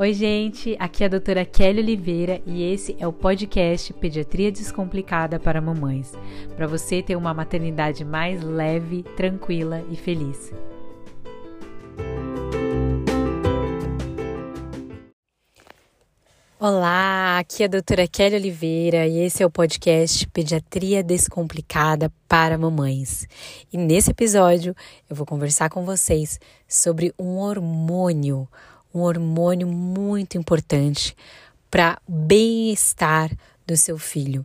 Oi, gente, aqui é a doutora Kelly Oliveira e esse é o podcast Pediatria Descomplicada para Mamães, para você ter uma maternidade mais leve, tranquila e feliz. Olá, aqui é a doutora Kelly Oliveira e esse é o podcast Pediatria Descomplicada para Mamães. E nesse episódio eu vou conversar com vocês sobre um hormônio um hormônio muito importante para bem-estar do seu filho,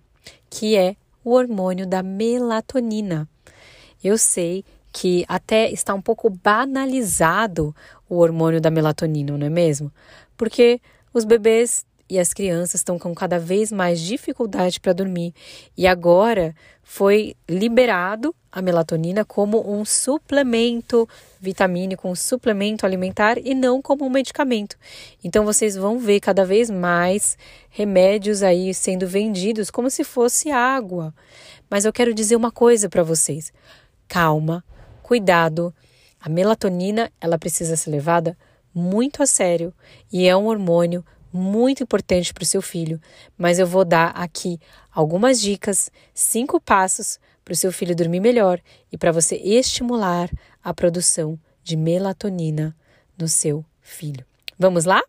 que é o hormônio da melatonina. Eu sei que até está um pouco banalizado o hormônio da melatonina, não é mesmo? Porque os bebês e as crianças estão com cada vez mais dificuldade para dormir. E agora foi liberado a melatonina como um suplemento vitamínico, um suplemento alimentar e não como um medicamento. Então vocês vão ver cada vez mais remédios aí sendo vendidos como se fosse água. Mas eu quero dizer uma coisa para vocês. Calma, cuidado. A melatonina, ela precisa ser levada muito a sério e é um hormônio muito importante para o seu filho, mas eu vou dar aqui algumas dicas, cinco passos para o seu filho dormir melhor e para você estimular a produção de melatonina no seu filho. Vamos lá?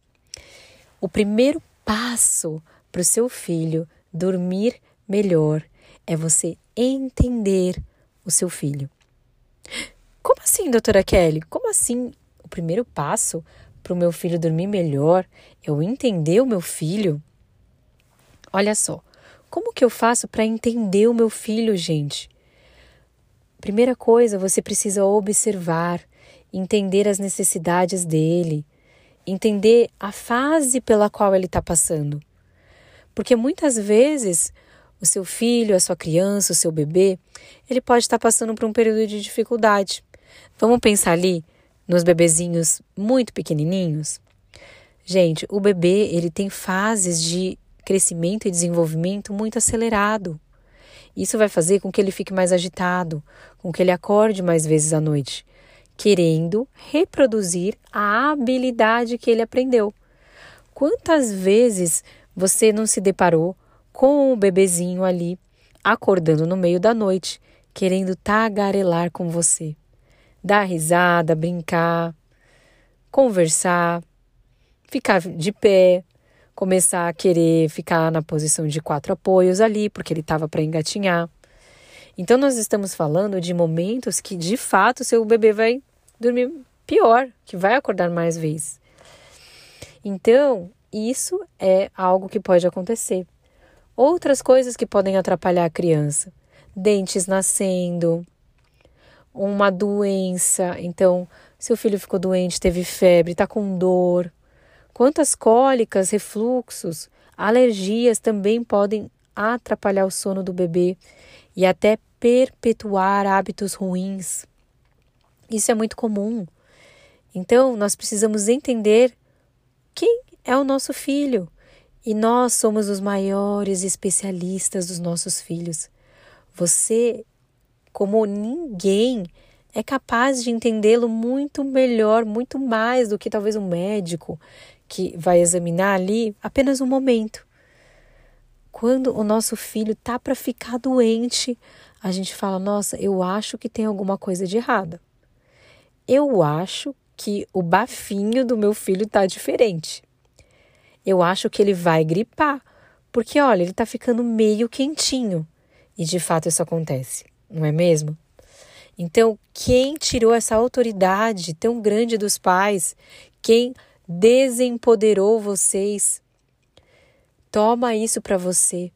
O primeiro passo para o seu filho dormir melhor é você entender o seu filho. Como assim, doutora Kelly? Como assim? O primeiro passo para o meu filho dormir melhor, eu entender o meu filho. Olha só, como que eu faço para entender o meu filho, gente? Primeira coisa, você precisa observar, entender as necessidades dele, entender a fase pela qual ele está passando. Porque muitas vezes o seu filho, a sua criança, o seu bebê, ele pode estar tá passando por um período de dificuldade. Vamos pensar ali nos bebezinhos muito pequenininhos? Gente, o bebê ele tem fases de crescimento e desenvolvimento muito acelerado. Isso vai fazer com que ele fique mais agitado, com que ele acorde mais vezes à noite, querendo reproduzir a habilidade que ele aprendeu. Quantas vezes você não se deparou com o bebezinho ali acordando no meio da noite, querendo tagarelar com você? Dar risada, brincar, conversar, ficar de pé, começar a querer ficar na posição de quatro apoios ali, porque ele estava para engatinhar. Então, nós estamos falando de momentos que, de fato, seu bebê vai dormir pior, que vai acordar mais vezes. Então, isso é algo que pode acontecer. Outras coisas que podem atrapalhar a criança: dentes nascendo, uma doença. Então, seu filho ficou doente, teve febre, está com dor. Quantas cólicas, refluxos, alergias também podem atrapalhar o sono do bebê e até perpetuar hábitos ruins. Isso é muito comum. Então, nós precisamos entender quem é o nosso filho. E nós somos os maiores especialistas dos nossos filhos. Você como ninguém é capaz de entendê-lo muito melhor, muito mais do que talvez um médico que vai examinar ali apenas um momento. Quando o nosso filho tá para ficar doente, a gente fala: "Nossa, eu acho que tem alguma coisa de errada. Eu acho que o bafinho do meu filho tá diferente. Eu acho que ele vai gripar, porque olha, ele tá ficando meio quentinho". E de fato isso acontece não é mesmo? Então, quem tirou essa autoridade tão grande dos pais? Quem desempoderou vocês? Toma isso para você.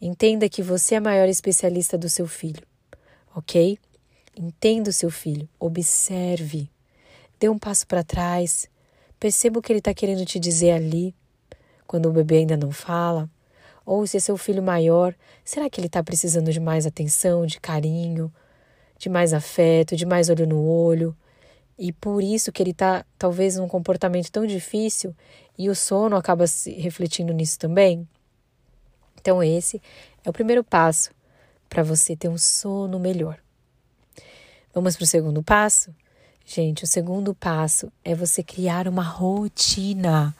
Entenda que você é a maior especialista do seu filho, ok? Entenda o seu filho, observe, dê um passo para trás, perceba o que ele está querendo te dizer ali, quando o bebê ainda não fala. Ou se é seu filho maior, será que ele está precisando de mais atenção, de carinho, de mais afeto, de mais olho no olho? E por isso que ele está talvez num comportamento tão difícil e o sono acaba se refletindo nisso também? Então, esse é o primeiro passo para você ter um sono melhor. Vamos para o segundo passo? Gente, o segundo passo é você criar uma rotina.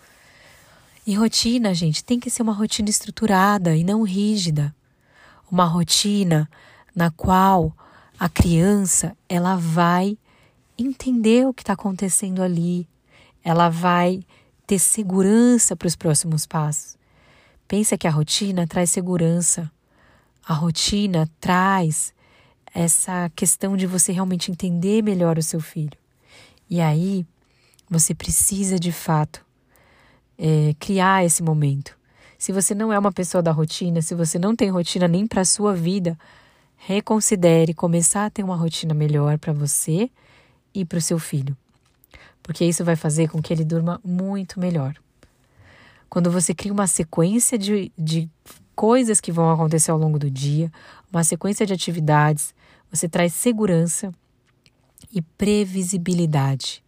E rotina, gente, tem que ser uma rotina estruturada e não rígida. Uma rotina na qual a criança ela vai entender o que está acontecendo ali, ela vai ter segurança para os próximos passos. Pensa que a rotina traz segurança. A rotina traz essa questão de você realmente entender melhor o seu filho. E aí você precisa de fato é, criar esse momento. Se você não é uma pessoa da rotina, se você não tem rotina nem para a sua vida, reconsidere começar a ter uma rotina melhor para você e para o seu filho. Porque isso vai fazer com que ele durma muito melhor. Quando você cria uma sequência de, de coisas que vão acontecer ao longo do dia, uma sequência de atividades, você traz segurança e previsibilidade.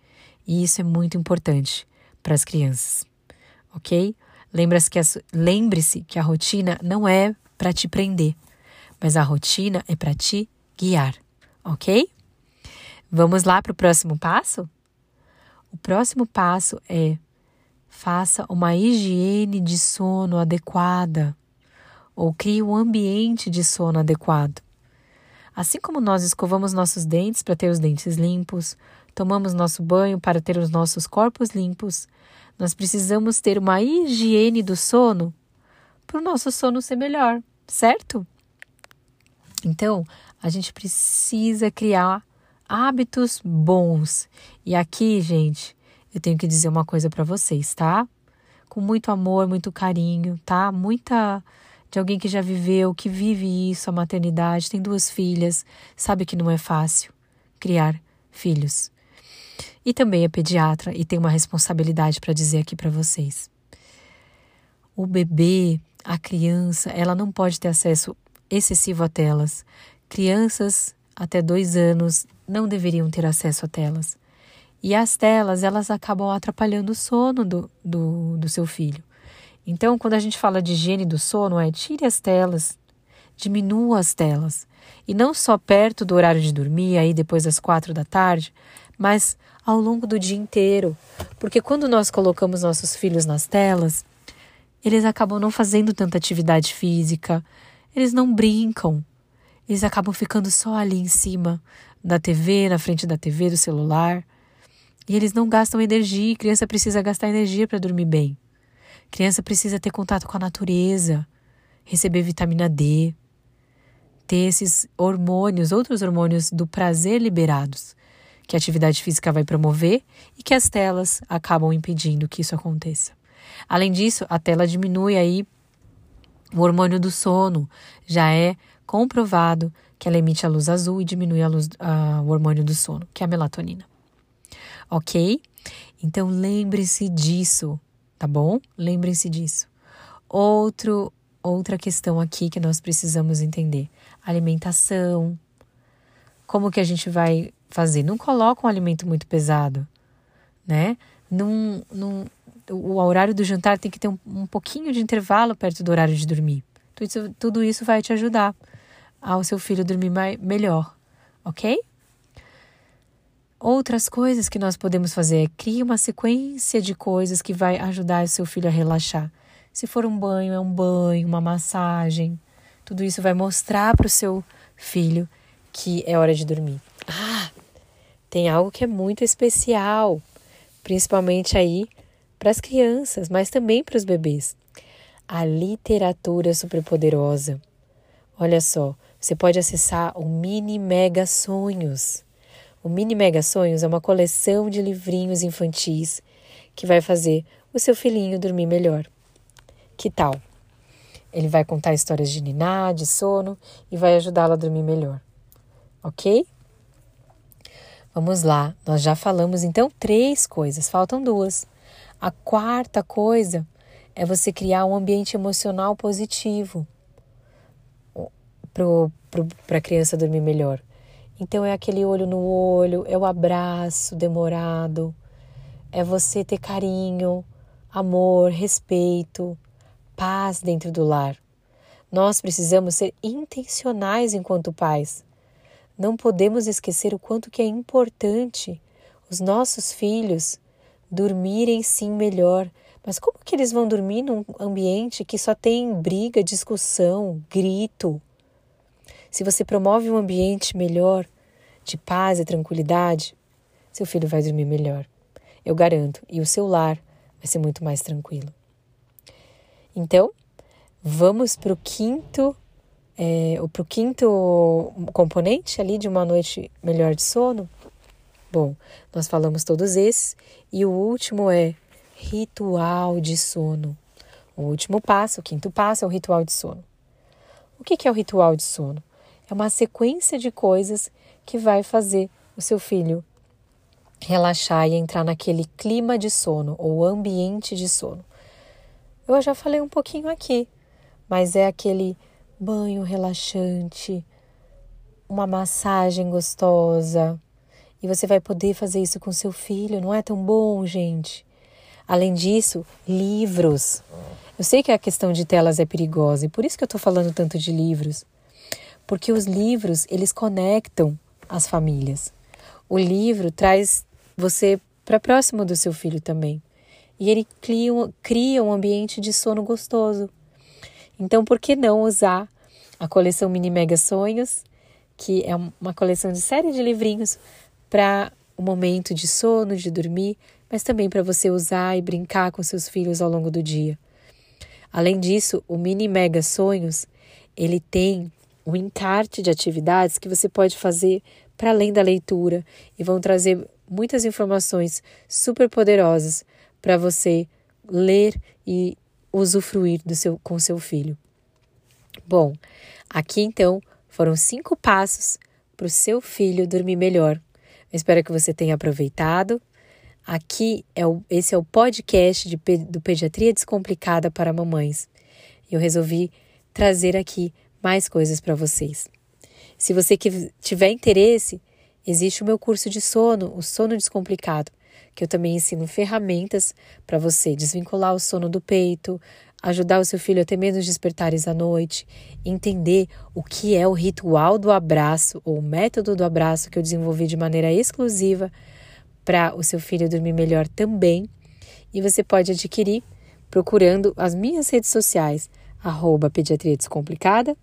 E isso é muito importante para as crianças, ok? Lembre-se que, a, lembre que a rotina não é para te prender, mas a rotina é para te guiar, ok? Vamos lá para o próximo passo? O próximo passo é faça uma higiene de sono adequada ou crie um ambiente de sono adequado. Assim como nós escovamos nossos dentes para ter os dentes limpos, tomamos nosso banho para ter os nossos corpos limpos, nós precisamos ter uma higiene do sono para o nosso sono ser melhor, certo? Então, a gente precisa criar hábitos bons. E aqui, gente, eu tenho que dizer uma coisa para vocês, tá? Com muito amor, muito carinho, tá? Muita de alguém que já viveu, que vive isso, a maternidade, tem duas filhas, sabe que não é fácil criar filhos. E também é pediatra e tem uma responsabilidade para dizer aqui para vocês. O bebê, a criança, ela não pode ter acesso excessivo a telas. Crianças até dois anos não deveriam ter acesso a telas. E as telas, elas acabam atrapalhando o sono do, do, do seu filho. Então, quando a gente fala de higiene do sono, é tire as telas, diminua as telas. E não só perto do horário de dormir, aí depois das quatro da tarde, mas ao longo do dia inteiro. Porque quando nós colocamos nossos filhos nas telas, eles acabam não fazendo tanta atividade física, eles não brincam, eles acabam ficando só ali em cima da TV, na frente da TV, do celular. E eles não gastam energia, criança precisa gastar energia para dormir bem. Criança precisa ter contato com a natureza, receber vitamina D, ter esses hormônios, outros hormônios do prazer liberados, que a atividade física vai promover e que as telas acabam impedindo que isso aconteça. Além disso, a tela diminui aí o hormônio do sono. Já é comprovado que ela emite a luz azul e diminui a luz, o hormônio do sono, que é a melatonina. Ok? Então lembre-se disso tá bom? Lembrem-se disso. Outro, outra questão aqui que nós precisamos entender: alimentação. Como que a gente vai fazer? Não coloca um alimento muito pesado, né? Num, num, o horário do jantar tem que ter um, um pouquinho de intervalo perto do horário de dormir. Tudo isso, tudo isso vai te ajudar ao seu filho dormir mais, melhor, ok? Outras coisas que nós podemos fazer é criar uma sequência de coisas que vai ajudar o seu filho a relaxar. Se for um banho, é um banho, uma massagem. Tudo isso vai mostrar para o seu filho que é hora de dormir. Ah, tem algo que é muito especial, principalmente aí para as crianças, mas também para os bebês. A literatura superpoderosa. Olha só, você pode acessar o Mini Mega Sonhos. O Mini Mega Sonhos é uma coleção de livrinhos infantis que vai fazer o seu filhinho dormir melhor. Que tal? Ele vai contar histórias de niná, de sono e vai ajudá-lo a dormir melhor. Ok? Vamos lá, nós já falamos então três coisas, faltam duas. A quarta coisa é você criar um ambiente emocional positivo para a criança dormir melhor. Então é aquele olho no olho, é o abraço demorado, é você ter carinho, amor, respeito, paz dentro do lar. Nós precisamos ser intencionais enquanto pais. Não podemos esquecer o quanto que é importante os nossos filhos dormirem sim melhor, Mas como que eles vão dormir num ambiente que só tem briga, discussão, grito? Se você promove um ambiente melhor, de paz e tranquilidade, seu filho vai dormir melhor. Eu garanto. E o seu lar vai ser muito mais tranquilo. Então, vamos para o quinto, é, para o quinto componente ali de uma noite melhor de sono. Bom, nós falamos todos esses e o último é ritual de sono. O último passo, o quinto passo é o ritual de sono. O que é o ritual de sono? É uma sequência de coisas que vai fazer o seu filho relaxar e entrar naquele clima de sono ou ambiente de sono. Eu já falei um pouquinho aqui, mas é aquele banho relaxante, uma massagem gostosa. E você vai poder fazer isso com seu filho, não é tão bom, gente? Além disso, livros. Eu sei que a questão de telas é perigosa e por isso que eu estou falando tanto de livros. Porque os livros, eles conectam as famílias. O livro traz você para próximo do seu filho também. E ele cria, cria um ambiente de sono gostoso. Então, por que não usar a coleção Mini Mega Sonhos, que é uma coleção de série de livrinhos para o momento de sono, de dormir, mas também para você usar e brincar com seus filhos ao longo do dia. Além disso, o Mini Mega Sonhos, ele tem um encarte de atividades que você pode fazer para além da leitura e vão trazer muitas informações super poderosas para você ler e usufruir do seu, com seu filho. Bom, aqui então foram cinco passos para o seu filho dormir melhor. Eu espero que você tenha aproveitado. Aqui é o, esse é o podcast de, do Pediatria Descomplicada para Mamães. Eu resolvi trazer aqui mais coisas para vocês. Se você tiver interesse, existe o meu curso de sono, o Sono Descomplicado, que eu também ensino ferramentas para você desvincular o sono do peito, ajudar o seu filho a ter menos despertares à noite, entender o que é o ritual do abraço ou o método do abraço que eu desenvolvi de maneira exclusiva para o seu filho dormir melhor também. E você pode adquirir procurando as minhas redes sociais, arroba Pediatria Descomplicada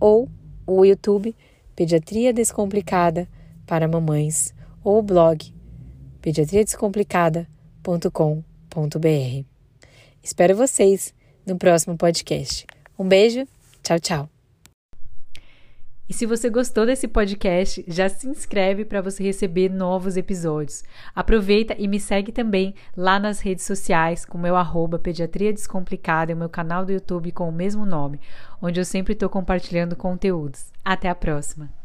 ou o YouTube Pediatria Descomplicada para Mamães ou o blog pediatriadescomplicada.com.br. Espero vocês no próximo podcast. Um beijo, tchau, tchau. E se você gostou desse podcast, já se inscreve para você receber novos episódios. Aproveita e me segue também lá nas redes sociais com o meu arroba Pediatria Descomplicada e o meu canal do YouTube com o mesmo nome, onde eu sempre estou compartilhando conteúdos. Até a próxima!